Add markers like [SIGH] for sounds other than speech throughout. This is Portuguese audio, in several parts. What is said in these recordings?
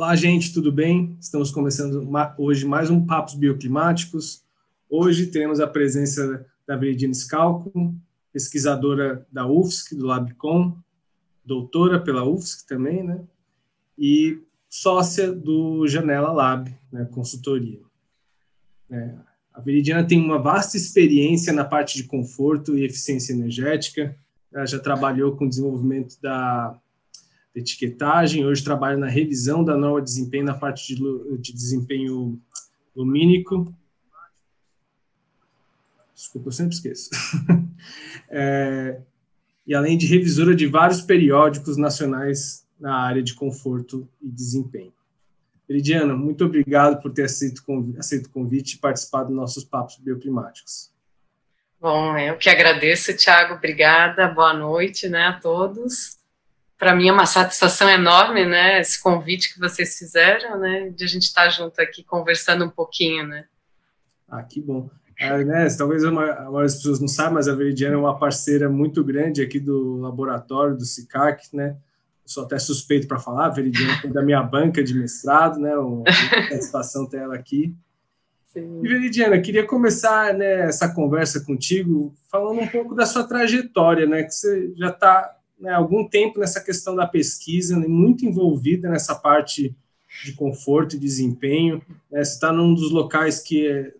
Olá, gente, tudo bem? Estamos começando hoje mais um Papos Bioclimáticos. Hoje temos a presença da Veridiane Scalco, pesquisadora da UFSC, do LabCom, doutora pela UFSC também, né? E sócia do Janela Lab, né, consultoria. É, a Veridiana tem uma vasta experiência na parte de conforto e eficiência energética. Ela já trabalhou com o desenvolvimento da etiquetagem, hoje trabalha na revisão da de desempenho na parte de, de desempenho lumínico. Desculpa, eu sempre esqueço. [LAUGHS] é, e além de revisora de vários periódicos nacionais na área de conforto e desempenho. Veridiana, muito obrigado por ter aceito, aceito o convite e participado dos nossos papos bioclimáticos. Bom, eu que agradeço, Tiago, obrigada, boa noite né, a todos. Para mim é uma satisfação enorme, né, esse convite que vocês fizeram, né, de a gente estar junto aqui conversando um pouquinho, né. Ah, que bom. Ah, né, talvez a maioria das pessoas não saibam, mas a Veridiana é uma parceira muito grande aqui do laboratório, do SICAC, né, sou até suspeito para falar, Veridiana foi da minha banca de mestrado, né? Uma participação dela aqui. Sim. E Veridiana, queria começar né, essa conversa contigo falando um pouco da sua trajetória, né? Que você já está né, algum tempo nessa questão da pesquisa, né, muito envolvida nessa parte de conforto e desempenho. Né, você está num dos locais que é,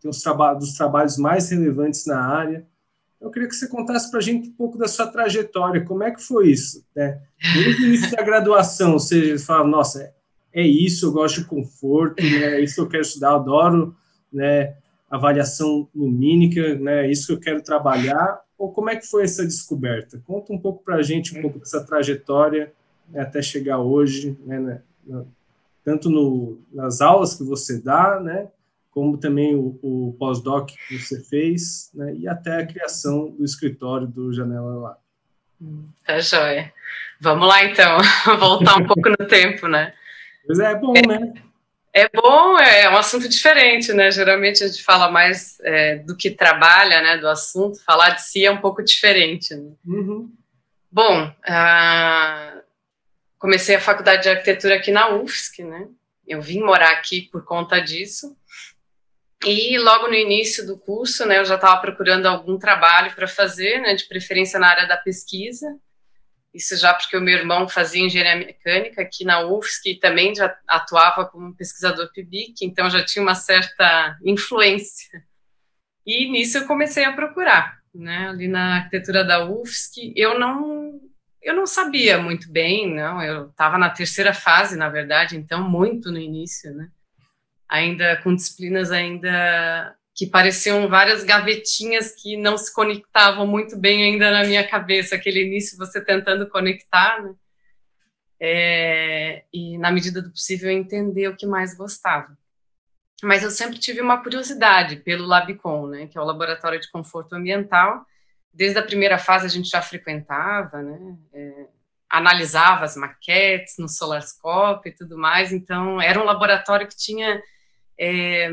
tem os traba dos trabalhos mais relevantes na área. Eu queria que você contasse para a gente um pouco da sua trajetória, como é que foi isso, né? Desde o início da graduação, você fala, nossa, é isso, eu gosto de conforto, né? é isso que eu quero estudar, eu adoro né, avaliação lumínica, né? é isso que eu quero trabalhar, ou como é que foi essa descoberta? Conta um pouco para a gente, um pouco dessa trajetória né, até chegar hoje, né, né, tanto no, nas aulas que você dá, né, como também o, o pós-doc que você fez, né, e até a criação do escritório do Janela lá. Tá joia. Vamos lá, então, [LAUGHS] voltar um pouco no tempo, né? Pois é, é bom, né? É bom, é um assunto diferente, né? Geralmente a gente fala mais é, do que trabalha, né, do assunto, falar de si é um pouco diferente. Né? Uhum. Bom, uh, comecei a faculdade de arquitetura aqui na UFSC, né? Eu vim morar aqui por conta disso. E logo no início do curso, né, eu já estava procurando algum trabalho para fazer, né, de preferência na área da pesquisa. Isso já porque o meu irmão fazia engenharia mecânica aqui na UFSC e também já atuava como pesquisador PIBIC, então já tinha uma certa influência. E nisso eu comecei a procurar, né, ali na arquitetura da UFSC. Eu não eu não sabia muito bem, não, eu estava na terceira fase, na verdade, então muito no início, né? ainda com disciplinas ainda que pareciam várias gavetinhas que não se conectavam muito bem ainda na minha cabeça, aquele início você tentando conectar, né? É, e na medida do possível entender o que mais gostava. Mas eu sempre tive uma curiosidade pelo Labicon, né, que é o Laboratório de Conforto Ambiental. Desde a primeira fase a gente já frequentava, né, é, analisava as maquetes no Solarscope e tudo mais. Então era um laboratório que tinha é,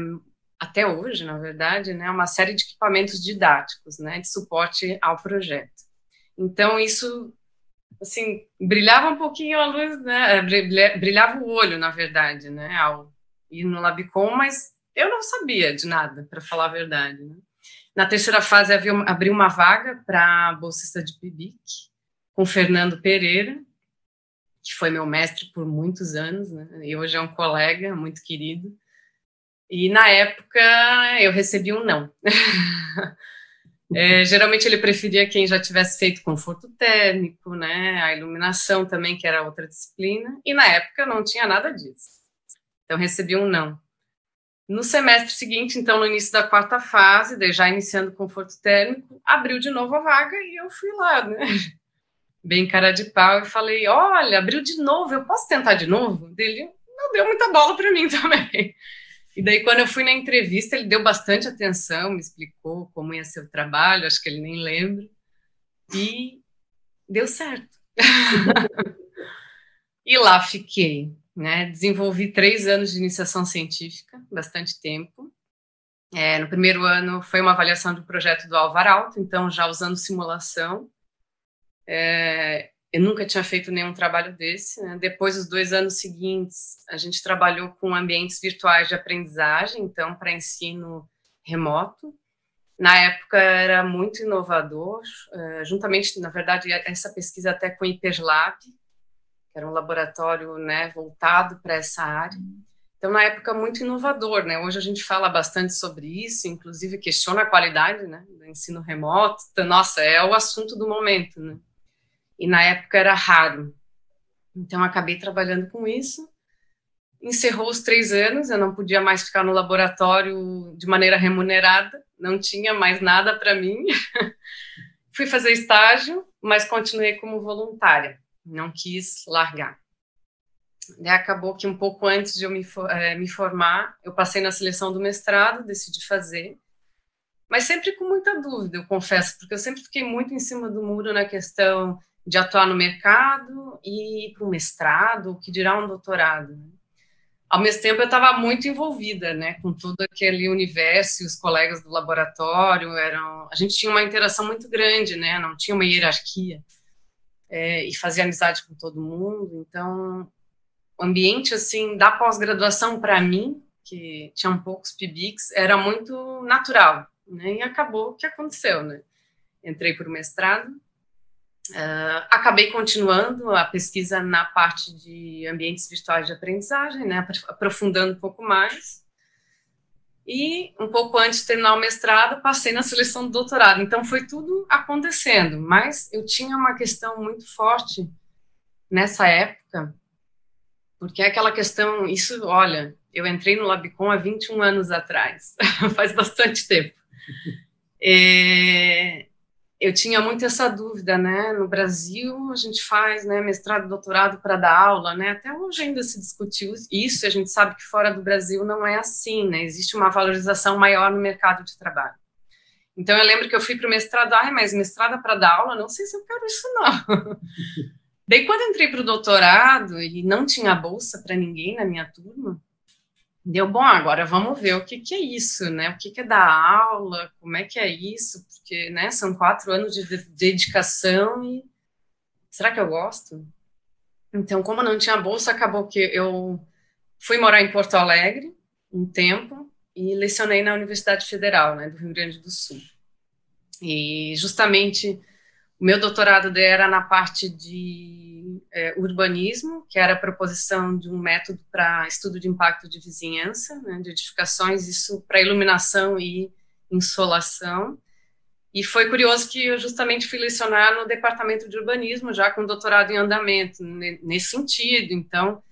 até hoje, na verdade, né, uma série de equipamentos didáticos, né, de suporte ao projeto. Então, isso, assim, brilhava um pouquinho a luz, né, brilhava o olho, na verdade, né, ao ir no Labicom, mas eu não sabia de nada, para falar a verdade, né. Na terceira fase, havia, abriu uma vaga para bolsista de PIBIC, com Fernando Pereira, que foi meu mestre por muitos anos, né, e hoje é um colega muito querido, e na época eu recebi um não. [LAUGHS] é, geralmente ele preferia quem já tivesse feito conforto térmico, né, a iluminação também, que era outra disciplina, e na época não tinha nada disso. Então recebi um não. No semestre seguinte, então no início da quarta fase, já iniciando conforto térmico, abriu de novo a vaga e eu fui lá, né? [LAUGHS] Bem cara de pau e falei: "Olha, abriu de novo, eu posso tentar de novo?" Dele não deu muita bola para mim [LAUGHS] também. E daí, quando eu fui na entrevista, ele deu bastante atenção, me explicou como ia ser o trabalho, acho que ele nem lembra. E deu certo. [LAUGHS] e lá fiquei. Né? Desenvolvi três anos de iniciação científica, bastante tempo. É, no primeiro ano foi uma avaliação do projeto do Alvar Alto, então já usando simulação. É, eu nunca tinha feito nenhum trabalho desse. Né? Depois, os dois anos seguintes, a gente trabalhou com ambientes virtuais de aprendizagem, então, para ensino remoto. Na época, era muito inovador, uh, juntamente, na verdade, essa pesquisa até com o Hiperlab, que era um laboratório né, voltado para essa área. Então, na época, muito inovador, né? Hoje a gente fala bastante sobre isso, inclusive questiona a qualidade né, do ensino remoto. Então, nossa, é o assunto do momento, né? E na época era raro. Então, acabei trabalhando com isso. Encerrou os três anos, eu não podia mais ficar no laboratório de maneira remunerada, não tinha mais nada para mim. [LAUGHS] Fui fazer estágio, mas continuei como voluntária, não quis largar. E acabou que um pouco antes de eu me, é, me formar, eu passei na seleção do mestrado, decidi fazer, mas sempre com muita dúvida, eu confesso, porque eu sempre fiquei muito em cima do muro na questão de atuar no mercado e ir para um mestrado, o que dirá um doutorado. Né? Ao mesmo tempo, eu estava muito envolvida, né, com todo aquele universo, os colegas do laboratório eram, a gente tinha uma interação muito grande, né, não tinha uma hierarquia é, e fazia amizade com todo mundo. Então, o ambiente assim da pós-graduação para mim, que tinha poucos PIBICs, era muito natural, né, e acabou o que aconteceu, né. Entrei para o mestrado Uh, acabei continuando a pesquisa na parte de ambientes virtuais de aprendizagem, né, aprofundando um pouco mais. E um pouco antes de terminar o mestrado, passei na seleção do doutorado. Então foi tudo acontecendo, mas eu tinha uma questão muito forte nessa época, porque é aquela questão, isso, olha, eu entrei no Labicon há 21 anos atrás, [LAUGHS] faz bastante tempo. É, eu tinha muito essa dúvida, né? No Brasil, a gente faz né, mestrado, doutorado para dar aula, né? Até hoje ainda se discutiu isso, a gente sabe que fora do Brasil não é assim, né? Existe uma valorização maior no mercado de trabalho. Então, eu lembro que eu fui para o mestrado, ai, mas mestrado para dar aula, não sei se eu quero isso, não. [LAUGHS] Daí, quando entrei para o doutorado e não tinha bolsa para ninguém na minha turma, Deu bom, agora vamos ver o que, que é isso, né? O que, que é dar aula, como é que é isso, porque né, são quatro anos de dedicação e será que eu gosto? Então, como não tinha bolsa, acabou que eu fui morar em Porto Alegre um tempo e lecionei na Universidade Federal, né, do Rio Grande do Sul. E justamente o meu doutorado era na parte de é, urbanismo, que era a proposição de um método para estudo de impacto de vizinhança, né, de edificações, isso para iluminação e insolação. E foi curioso que eu justamente fui lecionar no departamento de urbanismo, já com doutorado em andamento, nesse sentido. Então,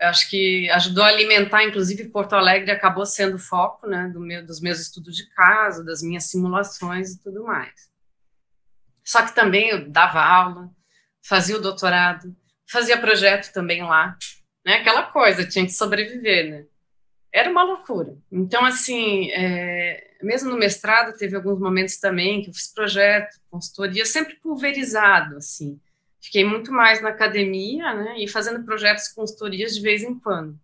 acho que ajudou a alimentar, inclusive Porto Alegre acabou sendo foco né, do meu, dos meus estudos de caso, das minhas simulações e tudo mais. Só que também eu dava aula, fazia o doutorado, fazia projeto também lá, né? Aquela coisa, tinha que sobreviver, né? Era uma loucura. Então, assim, é, mesmo no mestrado, teve alguns momentos também que eu fiz projeto, consultoria, sempre pulverizado, assim. Fiquei muito mais na academia, né? E fazendo projetos, consultorias de vez em quando.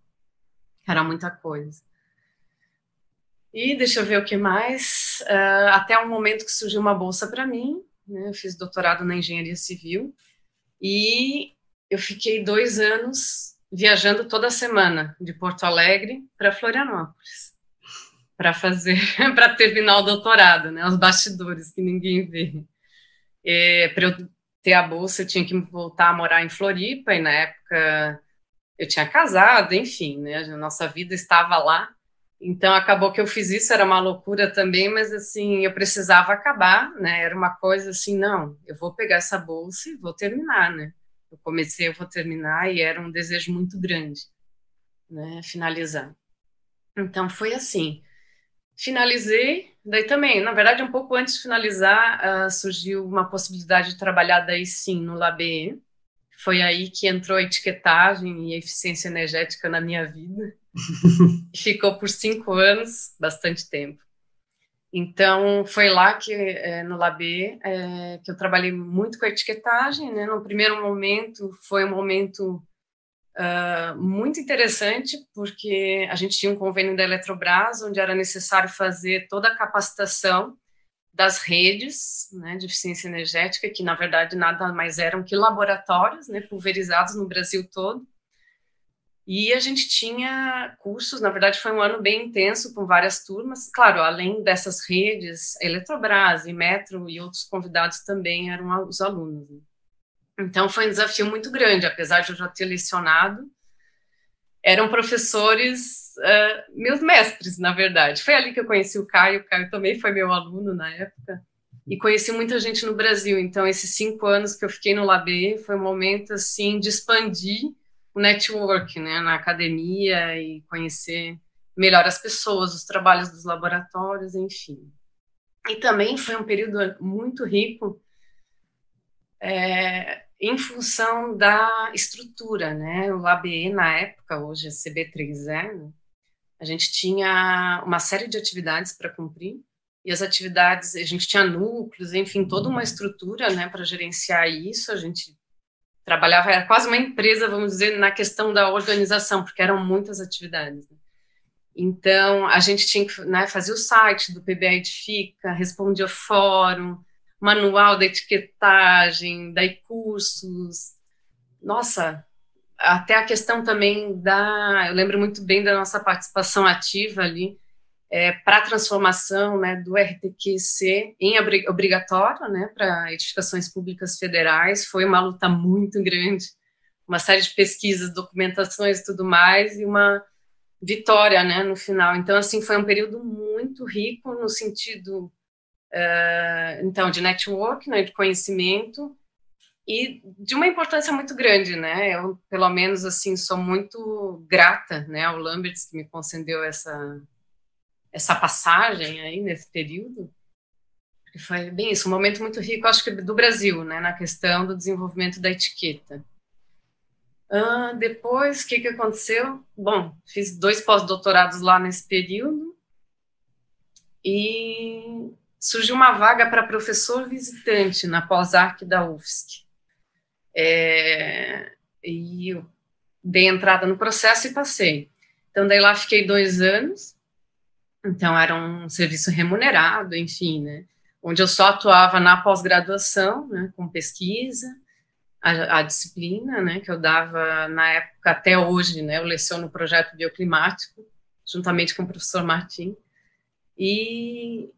Era muita coisa. E deixa eu ver o que mais. Uh, até um momento que surgiu uma bolsa para mim, né? Eu fiz doutorado na engenharia civil e eu fiquei dois anos viajando toda semana de Porto Alegre para Florianópolis para fazer, [LAUGHS] para terminar o doutorado, né? Os bastidores que ninguém vê. para eu ter a bolsa, eu tinha que voltar a morar em Floripa e na época eu tinha casado, enfim, né? A nossa vida estava lá. Então acabou que eu fiz isso, era uma loucura também, mas assim, eu precisava acabar, né? Era uma coisa assim, não, eu vou pegar essa bolsa e vou terminar, né? Eu comecei, eu vou terminar e era um desejo muito grande, né, finalizar. Então foi assim. Finalizei, daí também, na verdade, um pouco antes de finalizar, uh, surgiu uma possibilidade de trabalhar daí sim no LabE. Foi aí que entrou a etiquetagem e a eficiência energética na minha vida. Ficou por cinco anos, bastante tempo. Então, foi lá que, é, no Labê, é, que eu trabalhei muito com a etiquetagem. Né? No primeiro momento, foi um momento uh, muito interessante, porque a gente tinha um convênio da Eletrobras, onde era necessário fazer toda a capacitação das redes né, de eficiência energética, que na verdade nada mais eram que laboratórios né, pulverizados no Brasil todo. E a gente tinha cursos, na verdade foi um ano bem intenso, com várias turmas. Claro, além dessas redes, Eletrobras e Metro e outros convidados também eram os alunos. Né. Então foi um desafio muito grande, apesar de eu já ter lecionado. Eram professores, uh, meus mestres, na verdade. Foi ali que eu conheci o Caio, o Caio também foi meu aluno na época. E conheci muita gente no Brasil. Então, esses cinco anos que eu fiquei no LAB foi um momento, assim, de expandir o network, né, na academia e conhecer melhor as pessoas, os trabalhos dos laboratórios, enfim. E também foi um período muito rico é, em função da estrutura, né? O ABE, na época, hoje é CB3E, né? a gente tinha uma série de atividades para cumprir, e as atividades, a gente tinha núcleos, enfim, toda uma estrutura, né, para gerenciar isso, a gente trabalhava, era quase uma empresa, vamos dizer, na questão da organização, porque eram muitas atividades. Né? Então, a gente tinha que né, fazer o site do PBA Edifica, respondia fórum, manual da etiquetagem, daí cursos. Nossa, até a questão também da. Eu lembro muito bem da nossa participação ativa ali é, para a transformação né, do RTQC em obrigatório né, para edificações públicas federais. Foi uma luta muito grande, uma série de pesquisas, documentações e tudo mais, e uma vitória né, no final. Então, assim, foi um período muito rico no sentido uh, então de network, né, de conhecimento e de uma importância muito grande, né? Eu, pelo menos, assim, sou muito grata, né, ao Lamberts que me concedeu essa essa passagem aí nesse período. Foi bem isso, um momento muito rico, acho que do Brasil, né, na questão do desenvolvimento da etiqueta. Uh, depois, o que, que aconteceu? Bom, fiz dois pós-doutorados lá nesse período e surgiu uma vaga para professor visitante na pós-arc da UFSC. É, e eu dei entrada no processo e passei. Então, daí lá fiquei dois anos, então era um serviço remunerado, enfim, né, onde eu só atuava na pós-graduação, né, com pesquisa, a, a, disciplina, né, que eu dava na época até hoje, né, eu leciono o projeto bioclimático, juntamente com o professor Martim, e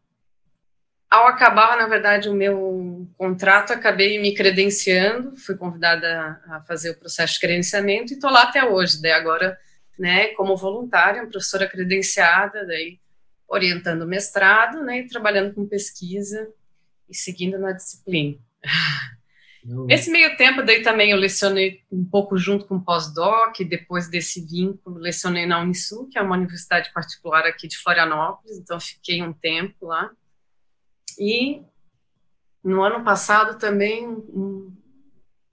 ao acabar, na verdade, o meu contrato, acabei me credenciando, fui convidada a fazer o processo de credenciamento e estou lá até hoje. Daí agora, né, como voluntária, professora credenciada, daí orientando o mestrado, né, e trabalhando com pesquisa e seguindo na disciplina. Esse meio tempo, daí também eu lecionei um pouco junto com o pós-doc, depois desse vínculo, lecionei na Unisul, que é uma universidade particular aqui de Florianópolis, então fiquei um tempo lá. E no ano passado também, um,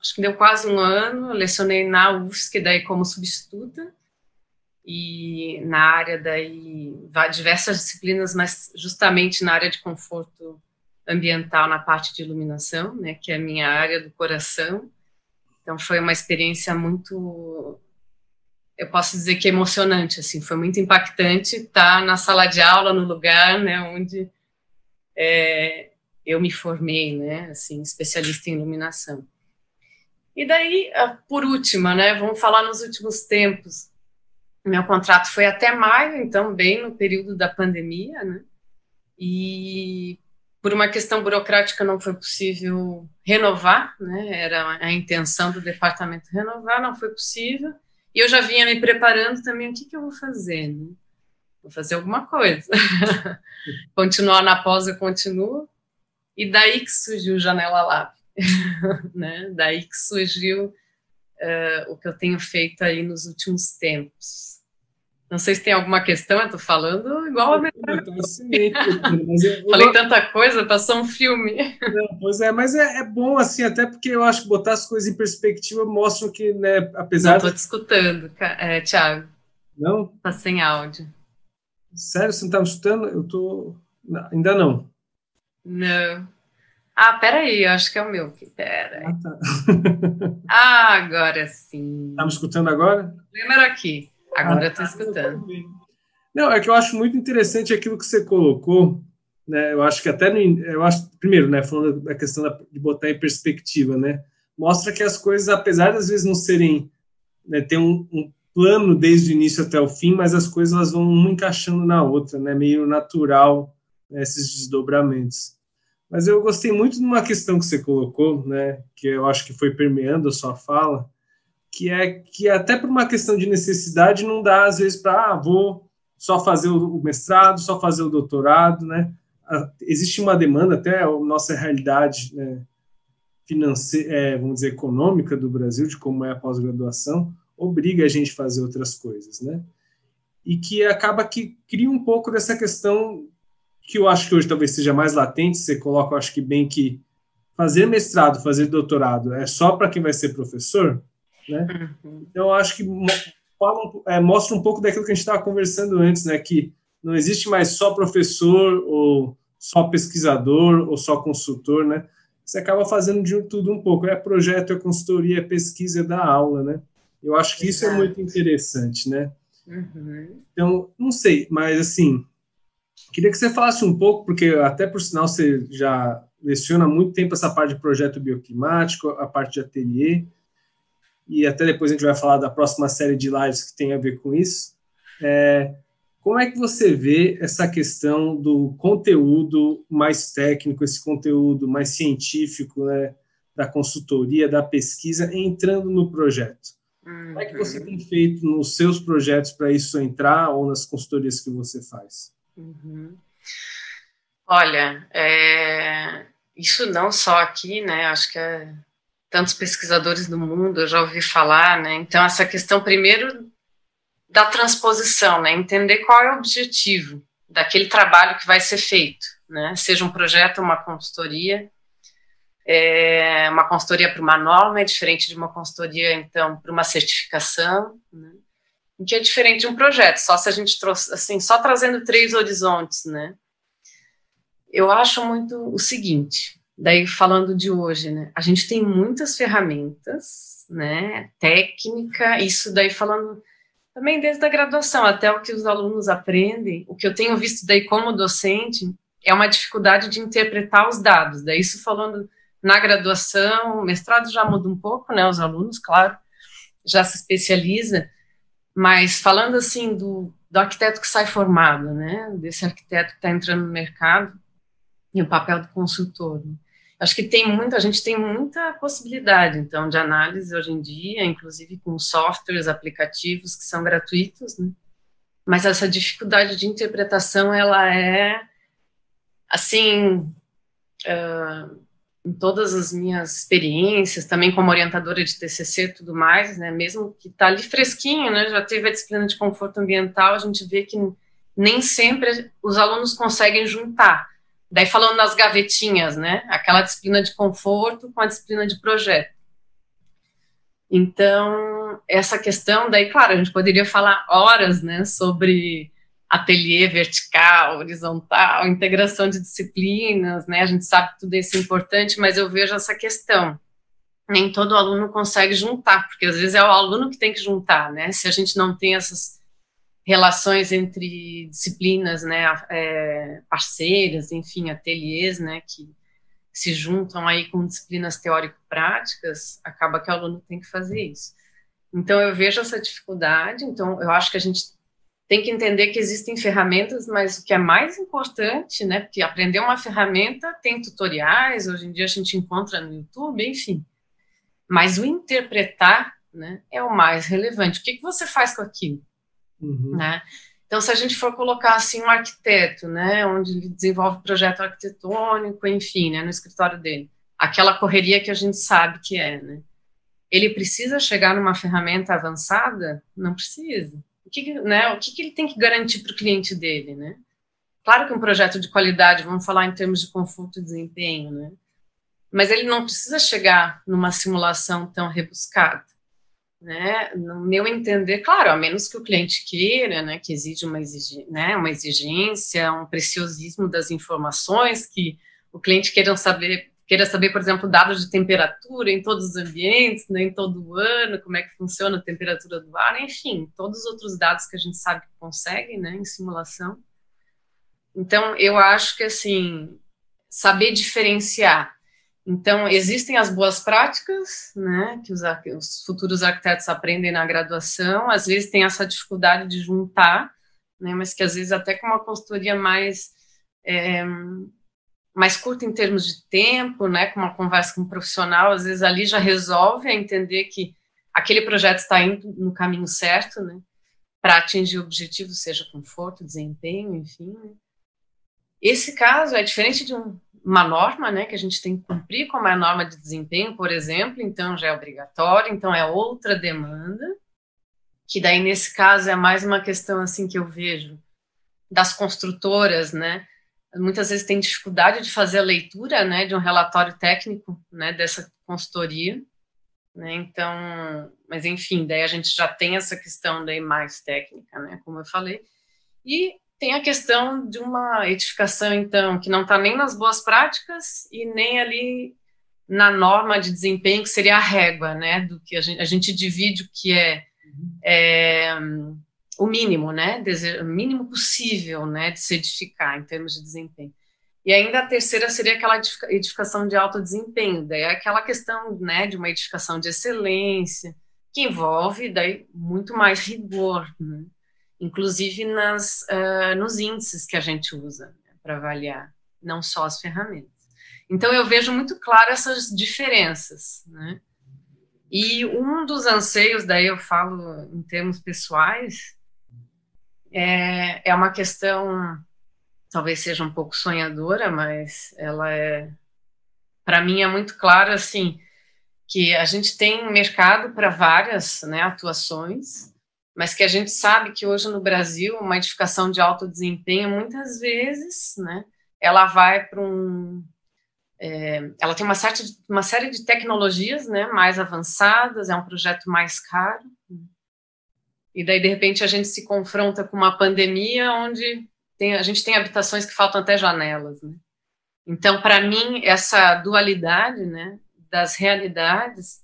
acho que deu quase um ano, lecionei na UFSC, daí como substituta, e na área daí, diversas disciplinas, mas justamente na área de conforto ambiental, na parte de iluminação, né, que é a minha área do coração. Então foi uma experiência muito eu posso dizer que emocionante, assim, foi muito impactante estar na sala de aula, no lugar, né, onde é, eu me formei, né, assim, especialista em iluminação. E daí, por última, né, vamos falar nos últimos tempos. Meu contrato foi até maio, então bem no período da pandemia, né, e por uma questão burocrática não foi possível renovar, né, era a intenção do departamento renovar, não foi possível, e eu já vinha me preparando também, o que, que eu vou fazer, né? vou fazer alguma coisa. [LAUGHS] Continuar na pós, eu continuo. E daí que surgiu Janela Lab, [LAUGHS] né? Daí que surgiu uh, o que eu tenho feito aí nos últimos tempos. Não sei se tem alguma questão, eu estou falando igual a Falei tanta coisa, passou um filme. Não, pois é, mas é, é, bom assim, até porque eu acho que botar as coisas em perspectiva mostra que, né, apesar. Não estou te escutando, é, Thiago. Não? Está sem áudio. Sério, você não está me escutando? Eu tô. Ainda não. Não. Ah, peraí, eu acho que é o meu. Pera. Ah, tá. [LAUGHS] ah, agora sim. Está me escutando agora? Lembra aqui. Agora ah, eu estou escutando. Não, é que eu acho muito interessante aquilo que você colocou né, eu acho que até no, eu acho primeiro, né, falando da questão de botar em perspectiva, né, mostra que as coisas, apesar de às vezes não serem, né, ter um, um, plano desde o início até o fim, mas as coisas elas vão uma encaixando na outra, né, meio natural né, esses desdobramentos. Mas eu gostei muito de uma questão que você colocou, né, que eu acho que foi permeando a sua fala, que é que até por uma questão de necessidade não dá às vezes para ah, vou só fazer o mestrado, só fazer o doutorado, né? Existe uma demanda até a nossa realidade né, financeira, é, vamos dizer econômica do Brasil de como é a pós-graduação obriga a gente a fazer outras coisas, né? E que acaba que cria um pouco dessa questão que eu acho que hoje talvez seja mais latente. Você coloca, eu acho que bem que fazer mestrado, fazer doutorado é só para quem vai ser professor né? Uhum. Então, eu acho que fala, é, mostra um pouco daquilo que a gente estava conversando antes, né? Que não existe mais só professor ou só pesquisador ou só consultor, né? Você acaba fazendo de tudo um pouco. É projeto, é consultoria, é pesquisa, é da aula, né? Eu acho que Exato. isso é muito interessante, né? Uhum. Então, não sei, mas assim, queria que você falasse um pouco, porque até por sinal você já leciona há muito tempo essa parte de projeto bioclimático, a parte de ateliê e até depois a gente vai falar da próxima série de lives que tem a ver com isso. É, como é que você vê essa questão do conteúdo mais técnico, esse conteúdo mais científico, né, da consultoria, da pesquisa, entrando no projeto? Uhum. Como é que você tem feito nos seus projetos para isso entrar ou nas consultorias que você faz? Uhum. Olha, é, isso não só aqui, né? Acho que é tantos pesquisadores do mundo, eu já ouvi falar, né? Então, essa questão, primeiro, da transposição, né? Entender qual é o objetivo daquele trabalho que vai ser feito, né? Seja um projeto, uma consultoria, é, uma consultoria para uma norma é diferente de uma consultoria, então, para uma certificação, né? Que é diferente de um projeto, só se a gente trouxe, assim, só trazendo três horizontes, né? Eu acho muito o seguinte, Daí, falando de hoje, né, a gente tem muitas ferramentas, né, técnica, isso daí falando também desde a graduação, até o que os alunos aprendem, o que eu tenho visto daí como docente, é uma dificuldade de interpretar os dados, daí isso falando na graduação, mestrado já muda um pouco, né, os alunos, claro, já se especializa, mas falando assim do, do arquiteto que sai formado, né, desse arquiteto que está entrando no mercado, e o papel do consultor. Né? acho que tem muita, a gente tem muita possibilidade, então, de análise hoje em dia, inclusive com softwares, aplicativos que são gratuitos, né? Mas essa dificuldade de interpretação, ela é, assim, uh, em todas as minhas experiências, também como orientadora de TCC e tudo mais, né, mesmo que está ali fresquinho, né, já teve a disciplina de conforto ambiental, a gente vê que nem sempre os alunos conseguem juntar Daí falando nas gavetinhas, né? Aquela disciplina de conforto com a disciplina de projeto. Então, essa questão, daí, claro, a gente poderia falar horas, né, sobre ateliê vertical, horizontal, integração de disciplinas, né? A gente sabe que tudo isso é importante, mas eu vejo essa questão. Nem todo aluno consegue juntar, porque às vezes é o aluno que tem que juntar, né? Se a gente não tem essas relações entre disciplinas, né, é, parceiras, enfim, ateliês, né, que se juntam aí com disciplinas teórico-práticas, acaba que o aluno tem que fazer isso. Então, eu vejo essa dificuldade, então, eu acho que a gente tem que entender que existem ferramentas, mas o que é mais importante, né, porque aprender uma ferramenta tem tutoriais, hoje em dia a gente encontra no YouTube, enfim, mas o interpretar, né, é o mais relevante. O que, que você faz com aquilo? Uhum. Né? Então, se a gente for colocar assim um arquiteto, né, onde ele desenvolve projeto arquitetônico, enfim, né, no escritório dele, aquela correria que a gente sabe que é, né? Ele precisa chegar numa ferramenta avançada? Não precisa. O que, né, o que, que ele tem que garantir para o cliente dele, né? Claro que um projeto de qualidade, vamos falar em termos de conforto e desempenho, né? Mas ele não precisa chegar numa simulação tão rebuscada né, no meu entender, claro, a menos que o cliente queira, né, que exige uma, né, uma exigência, um preciosismo das informações, que o cliente queira saber, queira saber, por exemplo, dados de temperatura em todos os ambientes, né, em todo o ano, como é que funciona a temperatura do ar, enfim, todos os outros dados que a gente sabe que consegue, né, em simulação. Então, eu acho que, assim, saber diferenciar. Então, existem as boas práticas, né, que os, os futuros arquitetos aprendem na graduação, às vezes tem essa dificuldade de juntar, né, mas que às vezes até com uma consultoria mais é, mais curta em termos de tempo, né, com uma conversa com um profissional, às vezes ali já resolve a entender que aquele projeto está indo no caminho certo, né, para atingir o objetivo, seja conforto, desempenho, enfim. Né. Esse caso é diferente de um, uma norma, né, que a gente tem que cumprir, como é a norma de desempenho, por exemplo, então já é obrigatório, então é outra demanda, que daí nesse caso é mais uma questão assim que eu vejo das construtoras, né, muitas vezes tem dificuldade de fazer a leitura, né, de um relatório técnico, né, dessa consultoria, né, então, mas enfim, daí a gente já tem essa questão daí mais técnica, né, como eu falei, e tem a questão de uma edificação, então, que não está nem nas boas práticas e nem ali na norma de desempenho, que seria a régua, né, do que a gente, a gente divide o que é, é o mínimo, né, o mínimo possível, né, de se edificar em termos de desempenho. E ainda a terceira seria aquela edificação de alto desempenho, daí é aquela questão, né, de uma edificação de excelência, que envolve daí muito mais rigor, né? inclusive nas, uh, nos índices que a gente usa né, para avaliar, não só as ferramentas. Então eu vejo muito claro essas diferenças, né? E um dos anseios, daí eu falo em termos pessoais, é, é uma questão, talvez seja um pouco sonhadora, mas ela é, para mim é muito claro assim que a gente tem mercado para várias né, atuações, mas que a gente sabe que hoje no Brasil uma edificação de alto desempenho muitas vezes, né, ela vai para um é, ela tem uma, uma série de tecnologias né, mais avançadas, é um projeto mais caro, e daí, de repente, a gente se confronta com uma pandemia onde tem, a gente tem habitações que faltam até janelas. Né? Então, para mim, essa dualidade né, das realidades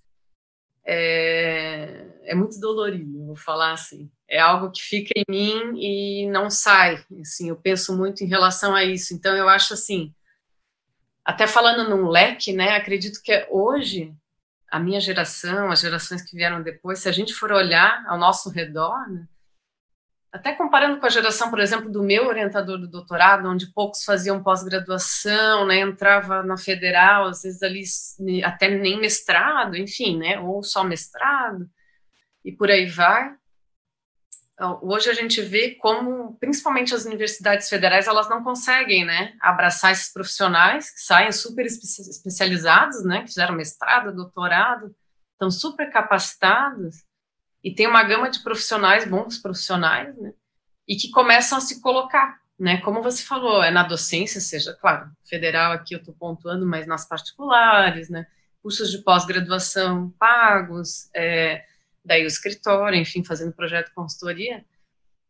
é, é muito dolorido, vou falar assim. É algo que fica em mim e não sai. Assim, eu penso muito em relação a isso. Então, eu acho assim, até falando num leque, né, acredito que hoje a minha geração, as gerações que vieram depois, se a gente for olhar ao nosso redor, né, até comparando com a geração, por exemplo, do meu orientador do doutorado, onde poucos faziam pós-graduação, né, entrava na federal, às vezes ali até nem mestrado, enfim, né, ou só mestrado, e por aí vai. Então, hoje a gente vê como, principalmente as universidades federais, elas não conseguem, né, abraçar esses profissionais que saem super especializados, né, que fizeram mestrado, doutorado, estão super capacitados e tem uma gama de profissionais, bons profissionais, né, e que começam a se colocar, né, como você falou, é na docência, seja, claro, federal aqui eu estou pontuando, mas nas particulares, né, cursos de pós-graduação pagos, é, daí o escritório, enfim, fazendo projeto consultoria,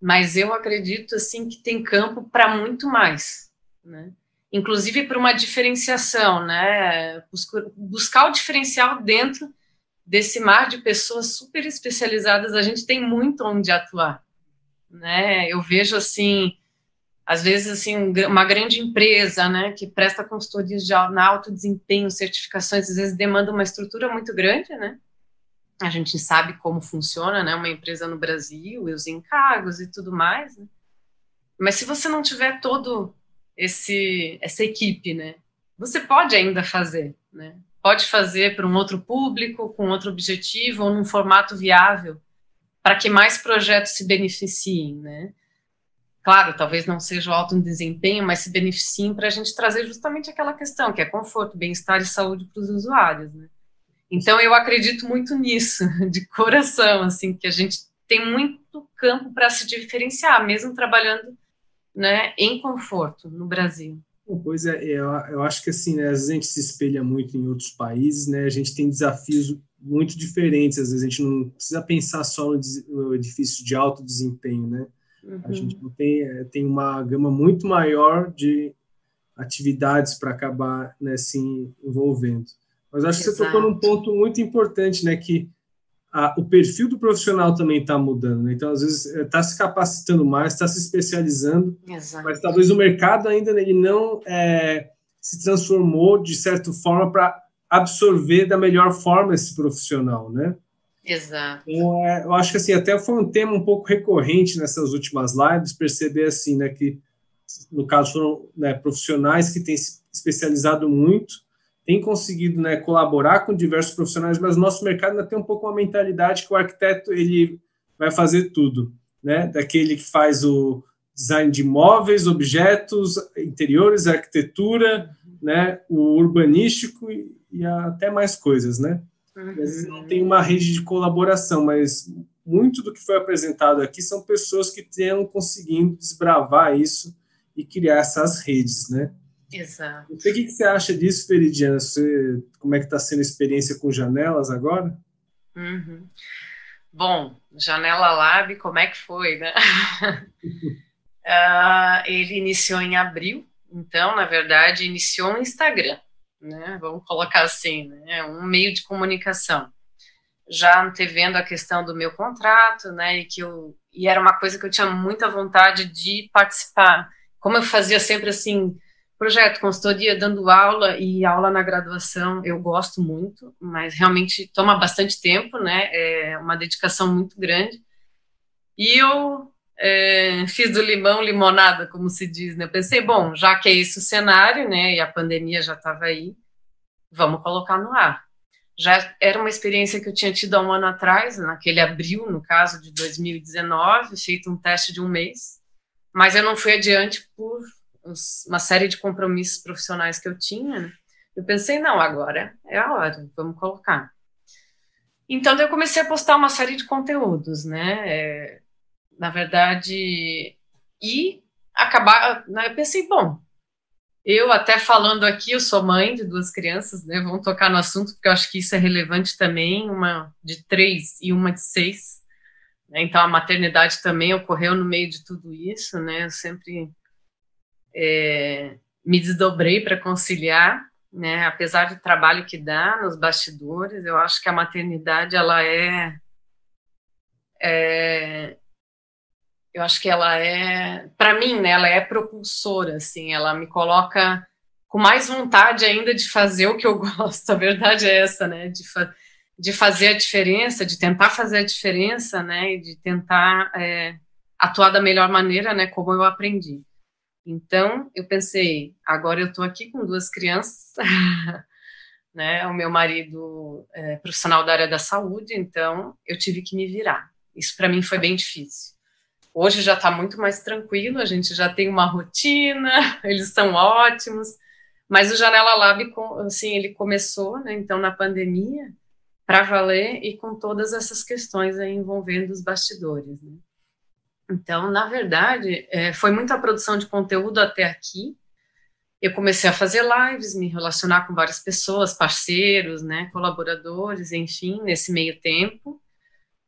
mas eu acredito, assim, que tem campo para muito mais, né? Inclusive para uma diferenciação, né? Buscar o diferencial dentro desse mar de pessoas super especializadas, a gente tem muito onde atuar, né? Eu vejo, assim, às vezes, assim, uma grande empresa, né, que presta consultorias de alto desempenho, certificações, às vezes demanda uma estrutura muito grande, né? A gente sabe como funciona, né, uma empresa no Brasil, e os encargos e tudo mais, né? Mas se você não tiver todo esse essa equipe, né, você pode ainda fazer, né? Pode fazer para um outro público, com outro objetivo ou num formato viável, para que mais projetos se beneficiem, né? Claro, talvez não seja o alto desempenho, mas se beneficiem para a gente trazer justamente aquela questão, que é conforto, bem-estar e saúde para os usuários, né? Então eu acredito muito nisso, [LAUGHS] de coração, assim, que a gente tem muito campo para se diferenciar, mesmo trabalhando, né, em conforto no Brasil. Pois é, eu, eu acho que assim, né, às vezes a gente se espelha muito em outros países, né, a gente tem desafios muito diferentes, às vezes a gente não precisa pensar só no edifício de alto desempenho, né, uhum. a gente tem, é, tem uma gama muito maior de atividades para acabar né, se envolvendo. Mas acho Exato. que você tocou num ponto muito importante, né? Que a, o perfil do profissional também está mudando. Né? Então, às vezes, está se capacitando mais, está se especializando, Exato. mas talvez o mercado ainda ele não é, se transformou de certa forma para absorver da melhor forma esse profissional, né? Exato. Então, é, eu acho que assim até foi um tema um pouco recorrente nessas últimas lives perceber assim, né, que no caso foram né, profissionais que têm se especializado muito, têm conseguido né, colaborar com diversos profissionais, mas o nosso mercado ainda tem um pouco uma mentalidade que o arquiteto ele vai fazer tudo, né? Daquele que faz o design de imóveis, objetos, interiores, arquitetura, né? O urbanístico e, e até mais coisas, né? Uhum. Não tem uma rede de colaboração, mas muito do que foi apresentado aqui são pessoas que tenham conseguindo desbravar isso e criar essas redes, né? Exato. o que, você acha disso, Veridiana? Você, como é que está sendo a experiência com janelas agora? Uhum. Bom, Janela Lab, como é que foi, né? uh, [LAUGHS] ele iniciou em abril, então, na verdade, iniciou no Instagram, né? Vamos colocar assim, né? Um meio de comunicação. Já antevendo a questão do meu contrato, né? E que eu e era uma coisa que eu tinha muita vontade de participar. Como eu fazia sempre assim, projeto, consultoria, dando aula e aula na graduação, eu gosto muito, mas realmente toma bastante tempo, né? É uma dedicação muito grande. E eu é, fiz do limão limonada, como se diz, né? Eu pensei, bom, já que é esse o cenário, né? E a pandemia já estava aí, vamos colocar no ar. Já era uma experiência que eu tinha tido há um ano atrás, naquele abril, no caso de 2019, feito um teste de um mês, mas eu não fui adiante por uma série de compromissos profissionais que eu tinha, né? eu pensei, não, agora é a hora, vamos colocar. Então, eu comecei a postar uma série de conteúdos, né? É, na verdade, e acabar, né, eu pensei, bom, eu até falando aqui, eu sou mãe de duas crianças, né? Vamos tocar no assunto, porque eu acho que isso é relevante também, uma de três e uma de seis. Né? Então, a maternidade também ocorreu no meio de tudo isso, né? Eu sempre é, me desdobrei para conciliar, né? Apesar do trabalho que dá nos bastidores, eu acho que a maternidade ela é, é eu acho que ela é, para mim, né, ela é propulsora, assim, ela me coloca com mais vontade ainda de fazer o que eu [LAUGHS] gosto. A verdade é essa, né, de, fa de fazer a diferença, de tentar fazer a diferença, né, e de tentar é, atuar da melhor maneira, né, como eu aprendi. Então, eu pensei, agora eu estou aqui com duas crianças, [LAUGHS] né? O meu marido é profissional da área da saúde, então eu tive que me virar. Isso para mim foi bem difícil. Hoje já está muito mais tranquilo, a gente já tem uma rotina, [LAUGHS] eles são ótimos. Mas o Janela Lab, assim, ele começou, né? Então, na pandemia, para valer e com todas essas questões envolvendo os bastidores. Né? Então, na verdade, é, foi muita produção de conteúdo até aqui. Eu comecei a fazer lives, me relacionar com várias pessoas, parceiros, né, colaboradores, enfim, nesse meio tempo.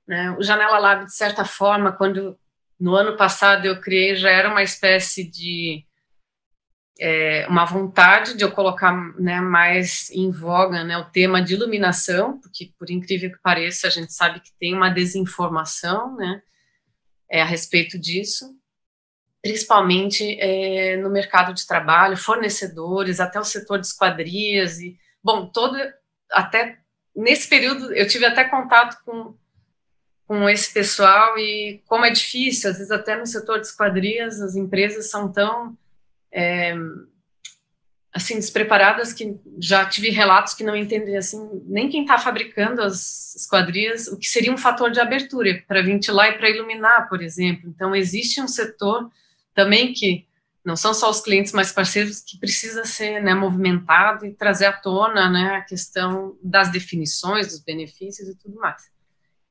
Né. O Janela Lab, de certa forma, quando no ano passado eu criei, já era uma espécie de é, uma vontade de eu colocar né, mais em voga né, o tema de iluminação, porque, por incrível que pareça, a gente sabe que tem uma desinformação, né, é, a respeito disso, principalmente é, no mercado de trabalho, fornecedores, até o setor de esquadrias e, bom, todo, até nesse período eu tive até contato com, com esse pessoal e como é difícil, às vezes até no setor de esquadrias as empresas são tão é, assim despreparadas que já tive relatos que não entendem assim nem quem está fabricando as esquadrias o que seria um fator de abertura para ventilar e para iluminar por exemplo. Então existe um setor também que não são só os clientes mas parceiros que precisa ser né, movimentado e trazer à tona né, a questão das definições dos benefícios e tudo mais.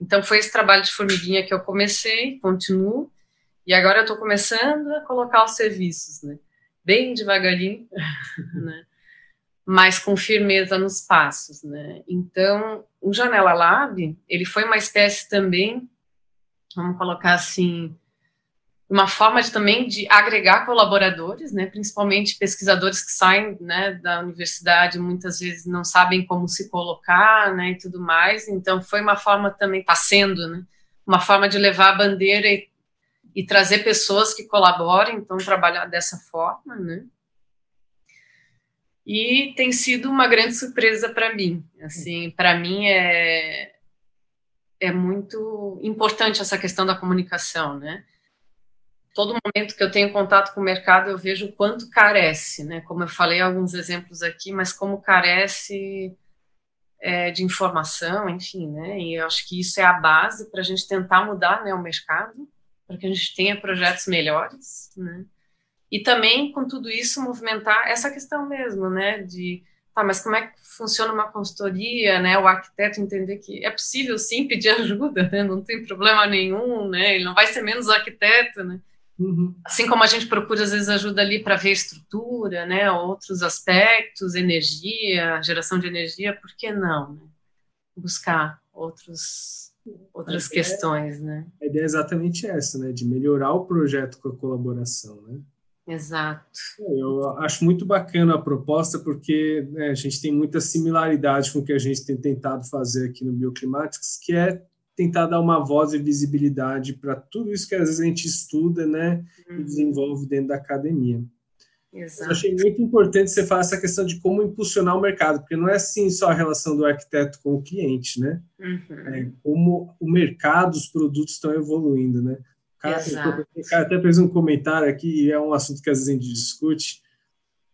Então foi esse trabalho de formiguinha que eu comecei continuo e agora eu estou começando a colocar os serviços né bem devagarinho, [LAUGHS] né? mas com firmeza nos passos, né? Então, o Janela Lab, ele foi uma espécie também, vamos colocar assim, uma forma de, também de agregar colaboradores, né, principalmente pesquisadores que saem né, da universidade muitas vezes não sabem como se colocar, né, e tudo mais. Então foi uma forma também está sendo, né, uma forma de levar a bandeira e, e trazer pessoas que colaborem, então trabalhar dessa forma, né. E tem sido uma grande surpresa para mim. Assim, para mim é é muito importante essa questão da comunicação, né? todo momento que eu tenho contato com o mercado, eu vejo o quanto carece, né? Como eu falei alguns exemplos aqui, mas como carece é, de informação, enfim, né? E eu acho que isso é a base para a gente tentar mudar né, o mercado, para que a gente tenha projetos melhores, né? E também, com tudo isso, movimentar essa questão mesmo, né? De, tá, mas como é que funciona uma consultoria, né? O arquiteto entender que é possível, sim, pedir [LAUGHS] ajuda, né? Não tem problema nenhum, né? Ele não vai ser menos arquiteto, né? Uhum. Assim como a gente procura, às vezes, ajuda ali para ver estrutura, né, outros aspectos, energia, geração de energia, por que não? Né? Buscar outros, outras questões, né? A ideia é exatamente essa, né, de melhorar o projeto com a colaboração, né? Exato. Eu acho muito bacana a proposta, porque né, a gente tem muita similaridade com o que a gente tem tentado fazer aqui no Bioclimatics, que é tentar dar uma voz e visibilidade para tudo isso que às vezes a gente estuda, né, uhum. e desenvolve dentro da academia. Exato. Eu achei muito importante você falar essa questão de como impulsionar o mercado, porque não é assim só a relação do arquiteto com o cliente, né? Uhum. É como o mercado, os produtos estão evoluindo, né? O cara, o cara até fez um comentário aqui, e é um assunto que às vezes a gente discute,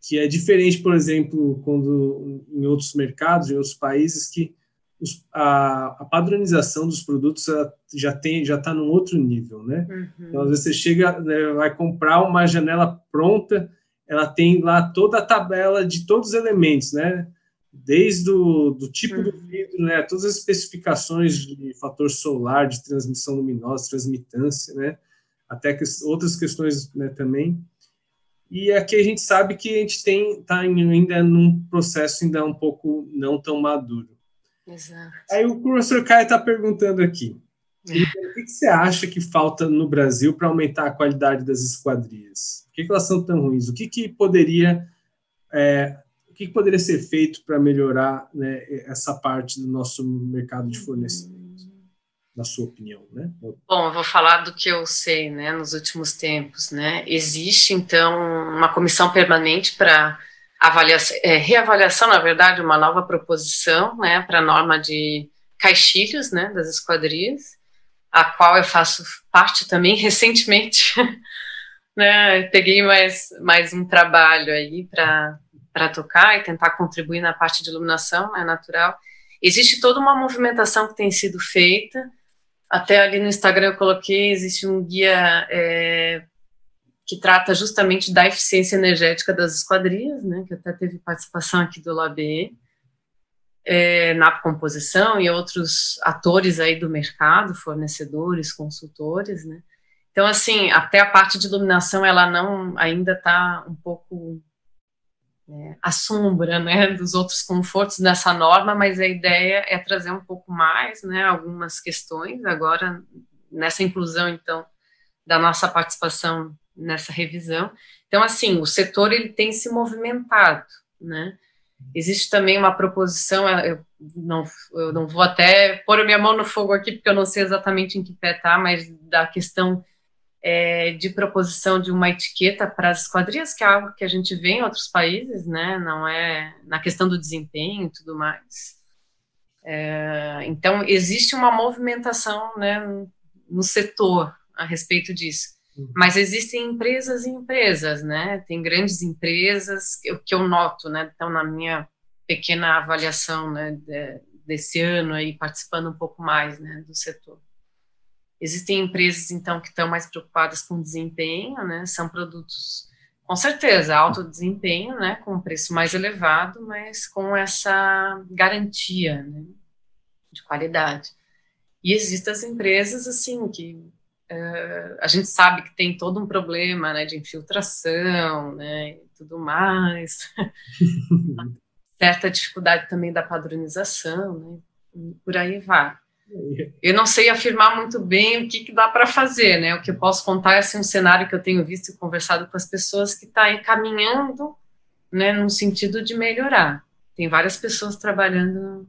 que é diferente, por exemplo, quando em outros mercados, em outros países, que os, a, a, padronização dos produtos já tem já está num outro nível, né? Uhum. Então, às vezes você chega, né, vai comprar uma janela pronta, ela tem lá toda a tabela de todos os elementos, né? Desde o do tipo uhum. do vidro, né? Todas as especificações de fator solar, de transmissão luminosa, transmitância, né? Até que, outras questões né, também. E aqui a gente sabe que a gente tem está ainda num processo ainda um pouco não tão maduro. Exato. Aí o professor Caio está perguntando aqui. O que, você acha que falta no Brasil para aumentar a qualidade das esquadrias? Por que, que elas são tão ruins? O que, que poderia é, o que, que poderia ser feito para melhorar né, essa parte do nosso mercado de fornecimento? Na sua opinião, né? Bom, eu vou falar do que eu sei, né, nos últimos tempos, né? Existe então uma comissão permanente para avaliação, é, reavaliação, na verdade, uma nova proposição né, para a norma de caixilhos né, das esquadrias, a qual eu faço parte também [LAUGHS] recentemente. né, peguei mais, mais um trabalho aí para tocar e tentar contribuir na parte de iluminação né, natural. Existe toda uma movimentação que tem sido feita. Até ali no Instagram eu coloquei, existe um guia é, que trata justamente da eficiência energética das esquadrias, né, que até teve participação aqui do LABE, é, na composição e outros atores aí do mercado, fornecedores, consultores, né. Então, assim, até a parte de iluminação, ela não ainda está um pouco é, à sombra, né, dos outros confortos nessa norma, mas a ideia é trazer um pouco mais, né, algumas questões agora nessa inclusão, então, da nossa participação nessa revisão. Então, assim, o setor ele tem se movimentado, né? Existe também uma proposição, eu não, eu não vou até pôr minha mão no fogo aqui, porque eu não sei exatamente em que pé está, mas da questão é, de proposição de uma etiqueta para as esquadrias, que é algo que a gente vê em outros países, né? Não é na questão do desempenho e tudo mais. É, então, existe uma movimentação né, no setor a respeito disso. Mas existem empresas e empresas, né? Tem grandes empresas, o que eu noto, né? Então, na minha pequena avaliação, né, de, desse ano aí, participando um pouco mais, né, do setor. Existem empresas, então, que estão mais preocupadas com desempenho, né? São produtos, com certeza, alto desempenho, né? Com preço mais elevado, mas com essa garantia, né? De qualidade. E existem as empresas, assim, que Uh, a gente sabe que tem todo um problema né, de infiltração né, e tudo mais, [LAUGHS] certa dificuldade também da padronização, né, por aí vai. Eu não sei afirmar muito bem o que, que dá para fazer, né? O que eu posso contar é assim, um cenário que eu tenho visto e conversado com as pessoas que está encaminhando, né, no sentido de melhorar. Tem várias pessoas trabalhando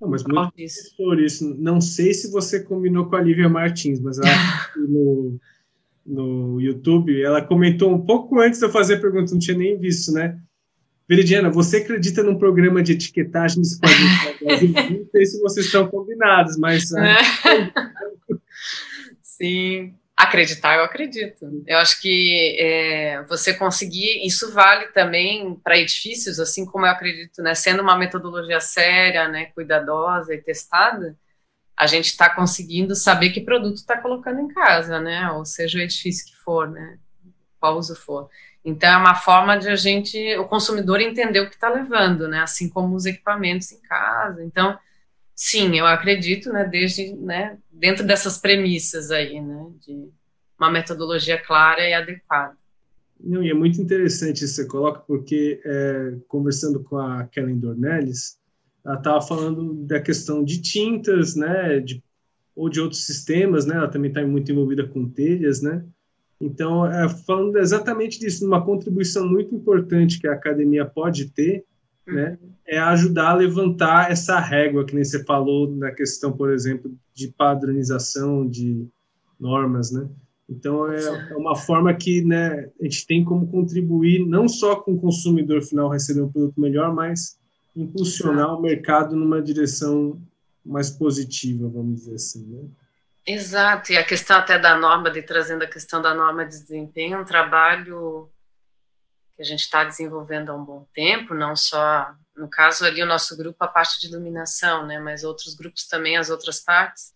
não, mas muito por isso. Não sei se você combinou com a Lívia Martins, mas ela [LAUGHS] no, no YouTube, ela comentou um pouco antes de eu fazer a pergunta, não tinha nem visto, né? Veridiana, você acredita num programa de etiquetagem de quadrinhos? [LAUGHS] não sei se vocês estão combinados, mas. Ah, [LAUGHS] Sim. Acreditar, eu acredito. Eu acho que é, você conseguir, isso vale também para edifícios, assim como eu acredito, né? Sendo uma metodologia séria, né, cuidadosa e testada, a gente está conseguindo saber que produto está colocando em casa, né? Ou seja, o edifício que for, né? Qual uso for. Então é uma forma de a gente, o consumidor entender o que está levando, né? Assim como os equipamentos em casa. Então Sim, eu acredito, né, desde, né, dentro dessas premissas aí, né, de uma metodologia clara e adequada. Não, e é muito interessante isso que você coloca, porque é, conversando com a Kellen Dornelles, ela estava falando da questão de tintas, né, de, ou de outros sistemas, né, ela também está muito envolvida com telhas, né, então, é, falando exatamente disso, uma contribuição muito importante que a academia pode ter, né, é ajudar a levantar essa régua que nem você falou na questão, por exemplo, de padronização de normas, né? Então é, é uma forma que né, a gente tem como contribuir não só com o consumidor final receber um produto melhor, mas impulsionar Exato. o mercado numa direção mais positiva, vamos dizer assim, né? Exato, e a questão até da norma, de trazendo a questão da norma de desempenho, é um trabalho que a gente está desenvolvendo há um bom tempo, não só, no caso ali, o nosso grupo, a parte de iluminação, né, mas outros grupos também, as outras partes.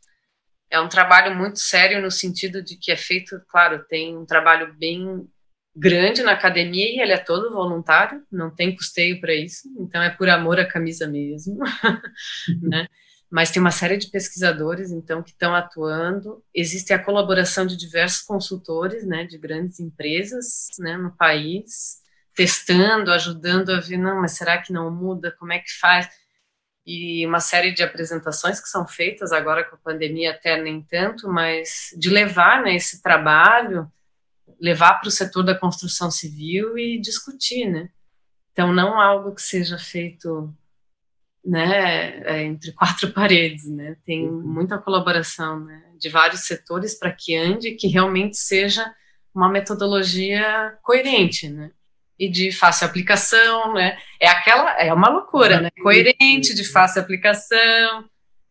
É um trabalho muito sério no sentido de que é feito, claro, tem um trabalho bem grande na academia e ele é todo voluntário, não tem custeio para isso, então é por amor à camisa mesmo, [LAUGHS] né? Mas tem uma série de pesquisadores, então, que estão atuando. Existe a colaboração de diversos consultores, né, de grandes empresas, né, no país, testando, ajudando a ver, não, mas será que não muda? Como é que faz? E uma série de apresentações que são feitas agora com a pandemia, até nem tanto, mas de levar né, esse trabalho, levar para o setor da construção civil e discutir, né? Então, não algo que seja feito né, é, entre [LAUGHS] quatro paredes, né? Tem uhum. muita colaboração né, de vários setores para que ande, que realmente seja uma metodologia coerente, né? E de fácil aplicação, né? É aquela, é uma loucura, né? Coerente, de fácil aplicação,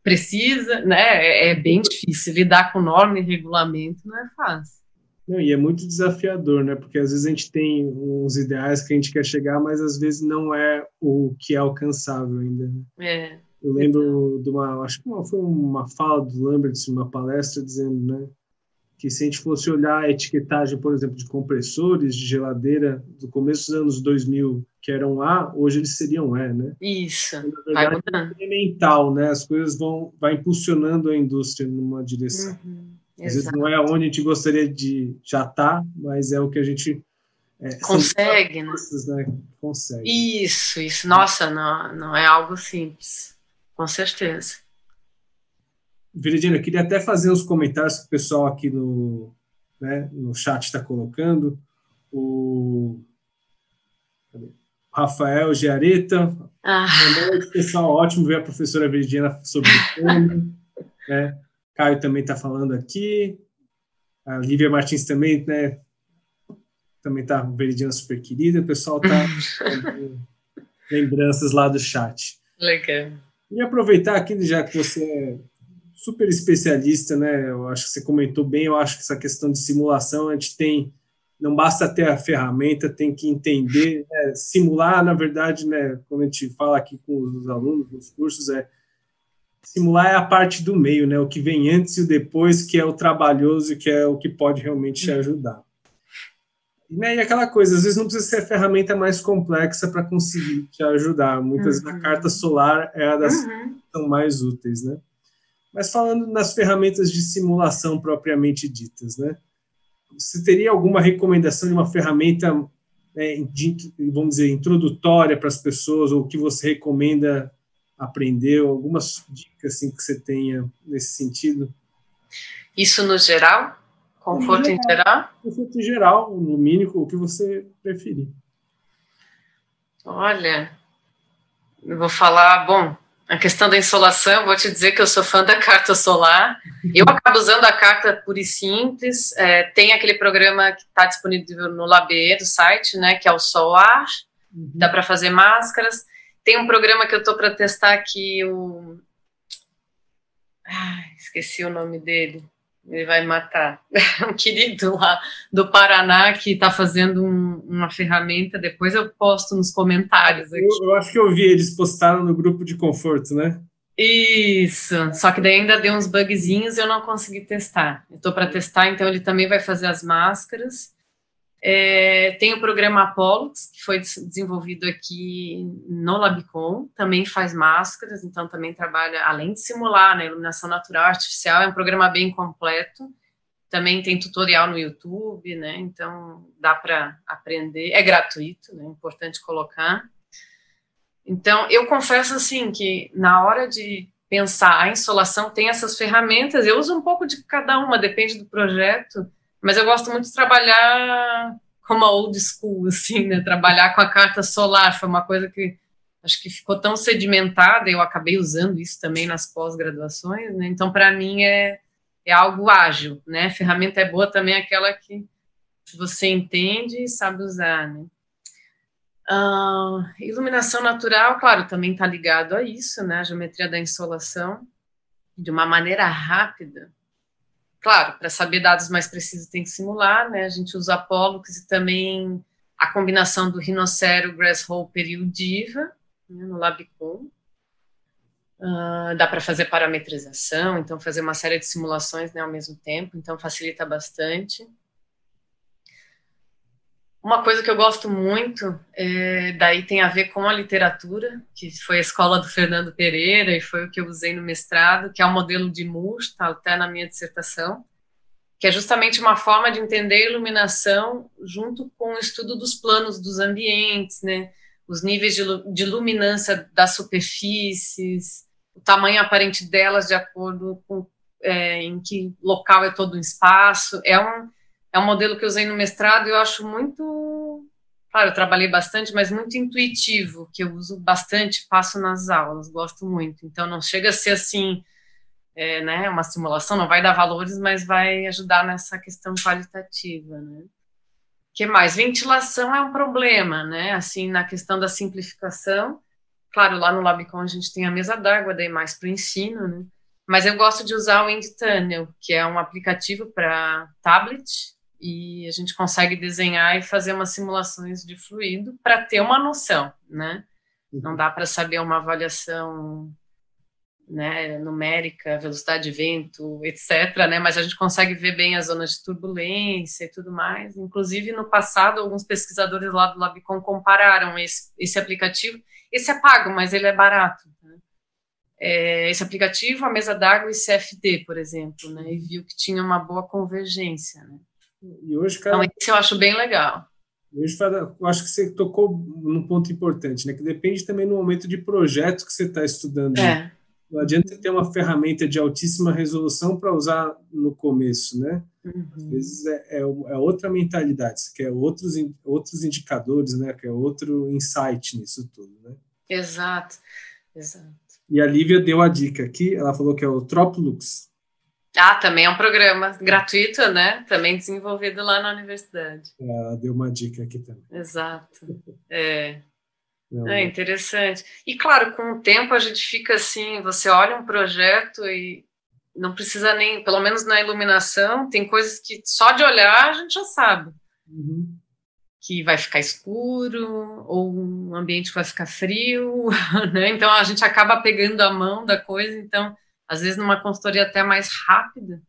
precisa, né? É, é bem difícil lidar com norma e regulamento, não é fácil. Não, e é muito desafiador, né? Porque às vezes a gente tem uns ideais que a gente quer chegar, mas às vezes não é o que é alcançável ainda. Né? É. Eu lembro de uma, acho que foi uma fala do Lambert, uma palestra dizendo, né? Que se a gente fosse olhar a etiquetagem, por exemplo, de compressores de geladeira do começo dos anos 2000, que eram A, hoje eles seriam E, né? Isso. Então, na verdade, é incremental, né? As coisas vão vai impulsionando a indústria numa direção. Uhum, Às vezes não é onde a gente gostaria de já estar, tá, mas é o que a gente é, consegue, né? né? Consegue. Isso, isso. Nossa, não, não é algo simples. Com certeza. Veredina, eu queria até fazer uns comentários que o pessoal aqui no, né, no chat está colocando. O Rafael Giareta. Ah. Pessoal. Ótimo ver a professora Veridiana sobre o tema. né? Caio também está falando aqui. A Lívia Martins também, né? Também está Veridiana super querida. O pessoal está [LAUGHS] lembranças lá do chat. Legal. E aproveitar aqui, já que você super especialista, né? Eu acho que você comentou bem. Eu acho que essa questão de simulação a gente tem, não basta ter a ferramenta, tem que entender, né? simular. Na verdade, né? Quando a gente fala aqui com os alunos nos cursos, é simular é a parte do meio, né? O que vem antes e o depois, que é o trabalhoso, que é o que pode realmente te ajudar. Né, e aquela coisa, às vezes não precisa ser a ferramenta mais complexa para conseguir te ajudar. Muitas uhum. a carta solar é a das uhum. que são mais úteis, né? Mas falando nas ferramentas de simulação propriamente ditas, né? Você teria alguma recomendação de uma ferramenta, né, de, vamos dizer, introdutória para as pessoas, ou que você recomenda aprender, algumas dicas assim, que você tenha nesse sentido? Isso no geral? Conforto em geral? Conforto em geral, no mínimo, o que você preferir. Olha, eu vou falar, bom, a questão da insolação, vou te dizer que eu sou fã da carta solar. Eu acabo usando a carta pura e simples. É, tem aquele programa que está disponível no Labê do site, né, que é o Solar. Uhum. Dá para fazer máscaras. Tem um programa que eu estou para testar aqui, o. Ai, esqueci o nome dele. Ele vai matar. [LAUGHS] um querido lá do Paraná que está fazendo um, uma ferramenta. Depois eu posto nos comentários. Eu, eu, acho que eu vi, eles postaram no grupo de conforto, né? Isso. Só que daí ainda deu uns bugzinhos e eu não consegui testar. Eu estou para testar, então ele também vai fazer as máscaras. É, tem o programa Apollos, que foi desenvolvido aqui no Labicon, também faz máscaras, então também trabalha, além de simular né, iluminação natural artificial, é um programa bem completo. Também tem tutorial no YouTube, né? Então dá para aprender, é gratuito, né? Importante colocar. Então, eu confesso assim que na hora de pensar a insolação tem essas ferramentas, eu uso um pouco de cada uma, depende do projeto mas eu gosto muito de trabalhar como a old school, assim, né? Trabalhar com a carta solar foi uma coisa que acho que ficou tão sedimentada, eu acabei usando isso também nas pós-graduações, né? Então, para mim, é, é algo ágil, né? ferramenta é boa também aquela que você entende e sabe usar, né? Uh, iluminação natural, claro, também está ligado a isso, né? A geometria da insolação, de uma maneira rápida, Claro, para saber dados mais precisos tem que simular, né? A gente usa Pollux e também a combinação do Rhinocero, Grasshopper e o Diva né, no Labicon. Uh, dá para fazer parametrização, então fazer uma série de simulações né, ao mesmo tempo, então facilita bastante. Uma coisa que eu gosto muito, é, daí tem a ver com a literatura, que foi a escola do Fernando Pereira e foi o que eu usei no mestrado, que é o modelo de Moore, está até na minha dissertação, que é justamente uma forma de entender a iluminação junto com o estudo dos planos dos ambientes, né? os níveis de, de luminância das superfícies, o tamanho aparente delas de acordo com é, em que local é todo o espaço. É um é um modelo que eu usei no mestrado e eu acho muito. Claro, eu trabalhei bastante, mas muito intuitivo, que eu uso bastante, passo nas aulas, gosto muito. Então, não chega a ser assim, é, né, uma simulação, não vai dar valores, mas vai ajudar nessa questão qualitativa, né. que mais? Ventilação é um problema, né, assim, na questão da simplificação. Claro, lá no Labicon a gente tem a mesa d'água, daí mais para o ensino, né, mas eu gosto de usar o Wind Tunnel, que é um aplicativo para tablet, e a gente consegue desenhar e fazer umas simulações de fluido para ter uma noção, né? Não dá para saber uma avaliação né, numérica, velocidade de vento, etc., né? Mas a gente consegue ver bem as zonas de turbulência e tudo mais. Inclusive, no passado, alguns pesquisadores lá do Labicon compararam esse, esse aplicativo. Esse é pago, mas ele é barato. Né? É, esse aplicativo, a mesa d'água e CFD, por exemplo, né? E viu que tinha uma boa convergência, né? E hoje, cara. Então, isso eu acho bem legal. Hoje, eu acho que você tocou num ponto importante, né? Que depende também do momento de projeto que você está estudando. É. Não adianta ter uma ferramenta de altíssima resolução para usar no começo, né? Uhum. Às vezes é, é, é, outra mentalidade, você quer outros, outros indicadores, né? Quer outro insight nisso tudo, né? Exato, exato. E a Lívia deu a dica aqui, ela falou que é o Troplux. Ah, também é um programa gratuito, né? Também desenvolvido lá na universidade. Ela deu uma dica aqui também. Exato. [LAUGHS] É. Não, é interessante. E claro, com o tempo a gente fica assim, você olha um projeto e não precisa nem, pelo menos na iluminação, tem coisas que só de olhar a gente já sabe. Uhum. Que vai ficar escuro, ou um ambiente vai ficar frio, [LAUGHS] né? Então a gente acaba pegando a mão da coisa, então às vezes numa consultoria até mais rápida,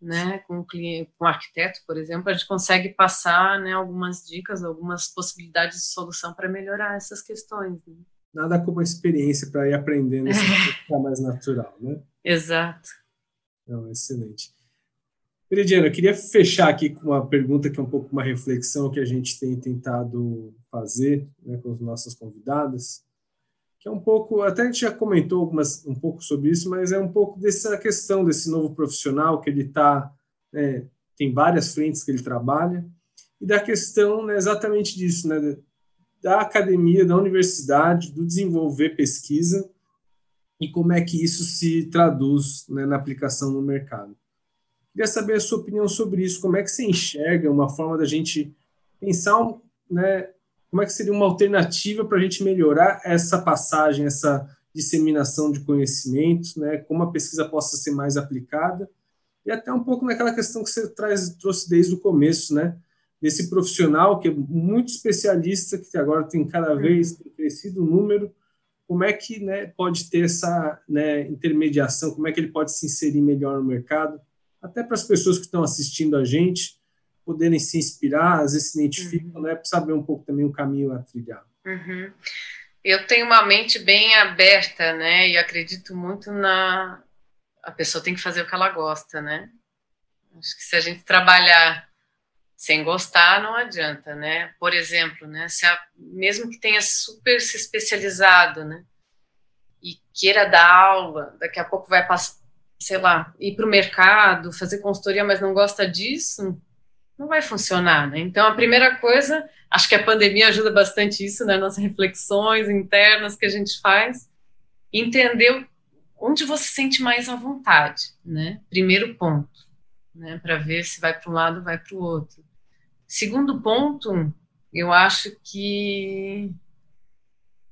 né, com o cliente, com o arquiteto, por exemplo, a gente consegue passar, né, algumas dicas, algumas possibilidades de solução para melhorar essas questões. Né? Nada como a experiência para ir aprendendo isso ficar mais natural, né? Exato. Não, excelente. Veridiana, eu queria fechar aqui com uma pergunta que é um pouco uma reflexão que a gente tem tentado fazer né, com os nossos convidados, é um pouco, até a gente já comentou algumas, um pouco sobre isso, mas é um pouco dessa questão desse novo profissional que ele está, né, tem várias frentes que ele trabalha, e da questão né, exatamente disso, né, da academia, da universidade, do desenvolver pesquisa e como é que isso se traduz né, na aplicação no mercado. Queria saber a sua opinião sobre isso, como é que você enxerga uma forma da gente pensar, né, como é que seria uma alternativa para a gente melhorar essa passagem, essa disseminação de conhecimentos, né, como a pesquisa possa ser mais aplicada, e até um pouco naquela questão que você traz, trouxe desde o começo, né, desse profissional que é muito especialista, que agora tem cada uhum. vez tem crescido o número, como é que né, pode ter essa né, intermediação, como é que ele pode se inserir melhor no mercado, até para as pessoas que estão assistindo a gente poderem se inspirar, às vezes se identificam, uhum. né, para saber um pouco também o caminho a trilhar. Uhum. Eu tenho uma mente bem aberta, né, e acredito muito na a pessoa tem que fazer o que ela gosta, né? Acho que se a gente trabalhar sem gostar não adianta, né? Por exemplo, né, se a, mesmo que tenha super se especializado, né, e queira dar aula, daqui a pouco vai passar, sei lá, ir para o mercado, fazer consultoria, mas não gosta disso, não vai funcionar, né? Então a primeira coisa, acho que a pandemia ajuda bastante isso, né, nas reflexões internas que a gente faz, entender onde você se sente mais à vontade, né? Primeiro ponto, né, para ver se vai para um lado, vai para o outro. Segundo ponto, eu acho que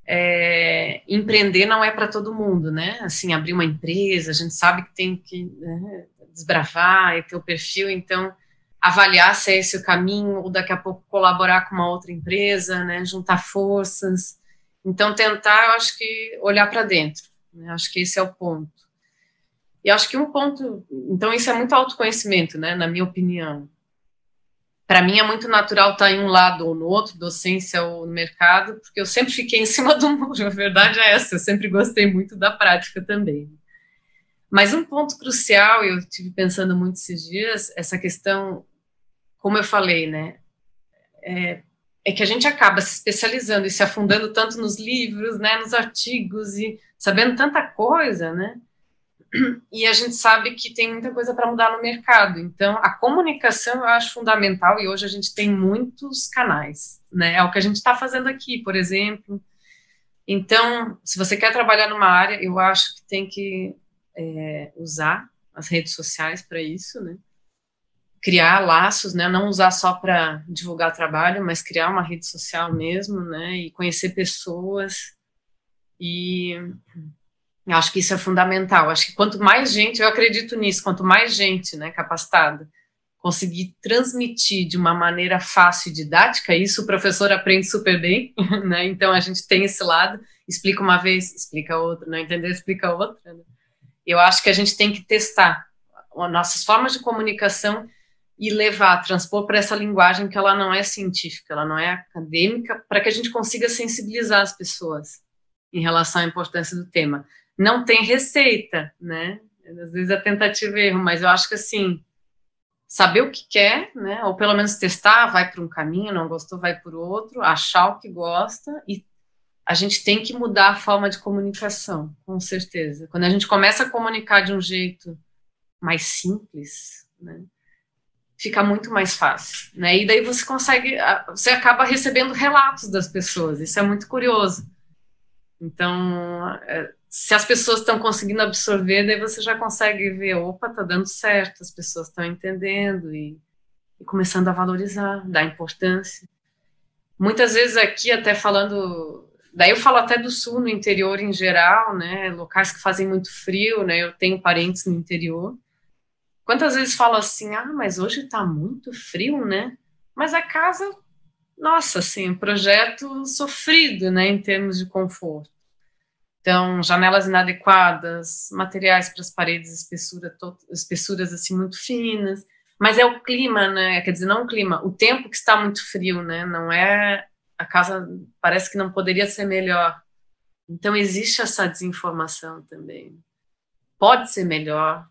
é, empreender não é para todo mundo, né? Assim, abrir uma empresa, a gente sabe que tem que né, desbravar e ter o perfil, então avaliar se é esse o caminho, ou daqui a pouco colaborar com uma outra empresa, né? Juntar forças. Então, tentar, eu acho que olhar para dentro. Né? Acho que esse é o ponto. E acho que um ponto, então isso é muito autoconhecimento, né? Na minha opinião para mim é muito natural estar em um lado ou no outro, docência ou no mercado, porque eu sempre fiquei em cima [LAUGHS] do muro, a verdade é essa, eu sempre gostei muito da prática também. Mas um ponto crucial, eu tive pensando muito esses dias, essa questão, como eu falei, né, é, é que a gente acaba se especializando e se afundando tanto nos livros, né, nos artigos e sabendo tanta coisa, né, e a gente sabe que tem muita coisa para mudar no mercado. Então, a comunicação eu acho fundamental e hoje a gente tem muitos canais, né? É o que a gente está fazendo aqui, por exemplo. Então, se você quer trabalhar numa área, eu acho que tem que é, usar as redes sociais para isso, né? Criar laços, né? Não usar só para divulgar trabalho, mas criar uma rede social mesmo, né? E conhecer pessoas e acho que isso é fundamental. Acho que quanto mais gente, eu acredito nisso, quanto mais gente né, capacitada conseguir transmitir de uma maneira fácil e didática, isso o professor aprende super bem, [LAUGHS] né? Então a gente tem esse lado, explica uma vez, explica outra, não entender, explica outra. Né? Eu acho que a gente tem que testar nossas formas de comunicação e levar, transpor para essa linguagem que ela não é científica, ela não é acadêmica, para que a gente consiga sensibilizar as pessoas em relação à importância do tema não tem receita, né? Às vezes é tentativa e erro, mas eu acho que assim, saber o que quer, né? Ou pelo menos testar, vai por um caminho, não gostou, vai por outro, achar o que gosta e a gente tem que mudar a forma de comunicação, com certeza. Quando a gente começa a comunicar de um jeito mais simples, né? Fica muito mais fácil, né? E daí você consegue, você acaba recebendo relatos das pessoas. Isso é muito curioso. Então, é, se as pessoas estão conseguindo absorver, daí você já consegue ver, opa, tá dando certo, as pessoas estão entendendo e, e, começando a valorizar, dar importância. Muitas vezes aqui, até falando, daí eu falo até do sul, no interior em geral, né, locais que fazem muito frio, né, eu tenho parentes no interior. Quantas vezes falo assim, ah, mas hoje tá muito frio, né, mas a casa, nossa, assim, um projeto sofrido, né, em termos de conforto então, janelas inadequadas, materiais para as paredes, espessura, espessuras assim muito finas. Mas é o clima, né? Quer dizer, não o clima, o tempo que está muito frio, né? Não é a casa parece que não poderia ser melhor. Então existe essa desinformação também. Pode ser melhor,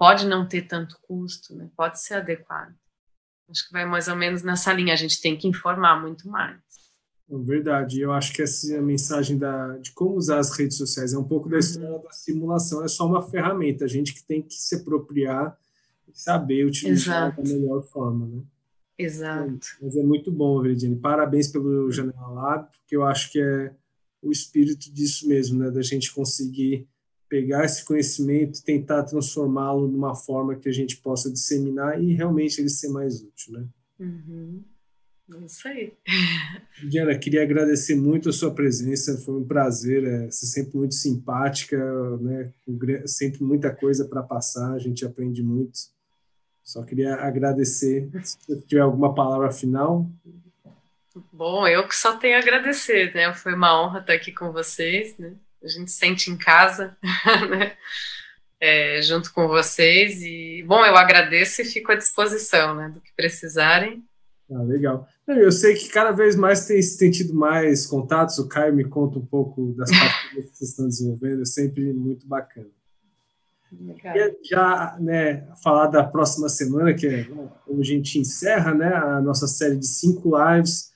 pode não ter tanto custo, né? Pode ser adequado. Acho que vai mais ou menos nessa linha. A gente tem que informar muito mais. Verdade, eu acho que essa é mensagem da, de como usar as redes sociais é um pouco da uhum. história da simulação, é só uma ferramenta, a gente que tem que se apropriar e saber utilizar Exato. da melhor forma, né? Exato. Mas é muito bom, Veridiane. Parabéns pelo Janela Lab, porque eu acho que é o espírito disso mesmo, né? Da gente conseguir pegar esse conhecimento tentar transformá-lo numa forma que a gente possa disseminar e realmente ele ser mais útil, né? Uhum. É isso aí. Diana, queria agradecer muito a sua presença, foi um prazer, é, você sempre muito simpática, né? sempre muita coisa para passar, a gente aprende muito. Só queria agradecer. Se tiver alguma palavra final. Bom, eu que só tenho a agradecer, né? Foi uma honra estar aqui com vocês, né? A gente sente em casa, [LAUGHS] né? É, junto com vocês. E, bom, eu agradeço e fico à disposição, né? Do que precisarem. Ah, legal. Eu sei que cada vez mais tem, tem tido mais contatos. O Caio me conta um pouco das [LAUGHS] parcerias que vocês estão desenvolvendo. É sempre muito bacana. Legal. já né, falar da próxima semana, que é como a gente encerra né, a nossa série de cinco lives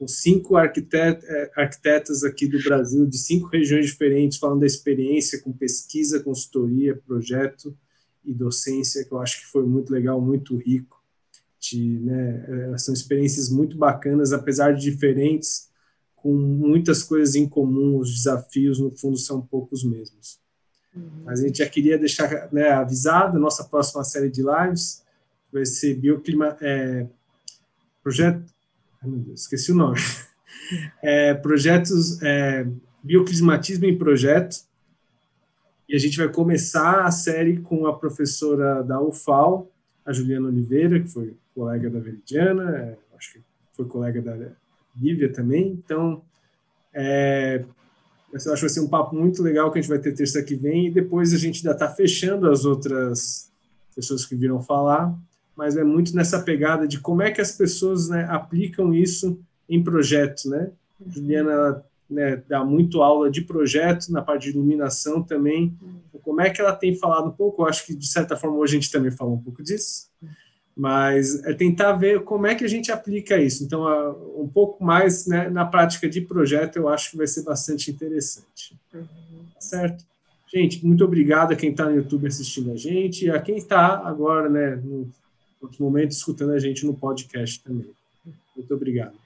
com cinco é, arquitetas aqui do Brasil, de cinco regiões diferentes, falando da experiência com pesquisa, consultoria, projeto e docência, que eu acho que foi muito legal, muito rico. De, né, é, são experiências muito bacanas, apesar de diferentes, com muitas coisas em comum, os desafios, no fundo, são poucos mesmos. Uhum. Mas a gente já queria deixar né, avisado, nossa próxima série de lives vai ser bioclima, é, projeto, meu Deus, esqueci o nome, é, projetos, é, bioclimatismo em projeto, e a gente vai começar a série com a professora da UFAL, a Juliana Oliveira, que foi colega da Veridiana, é, acho que foi colega da Lívia também, então, é, eu acho que vai ser um papo muito legal que a gente vai ter terça que vem. E depois a gente ainda está fechando as outras pessoas que viram falar, mas é muito nessa pegada de como é que as pessoas né, aplicam isso em projetos, né? Uhum. Juliana né, dá muito aula de projeto na parte de iluminação também. Uhum. Como é que ela tem falado um pouco? Eu acho que de certa forma hoje a gente também falou um pouco disso mas é tentar ver como é que a gente aplica isso. Então, um pouco mais né, na prática de projeto, eu acho que vai ser bastante interessante. Uhum. Certo? Gente, muito obrigado a quem está no YouTube assistindo a gente a quem está agora, né, no outro momento, escutando a gente no podcast também. Muito obrigado.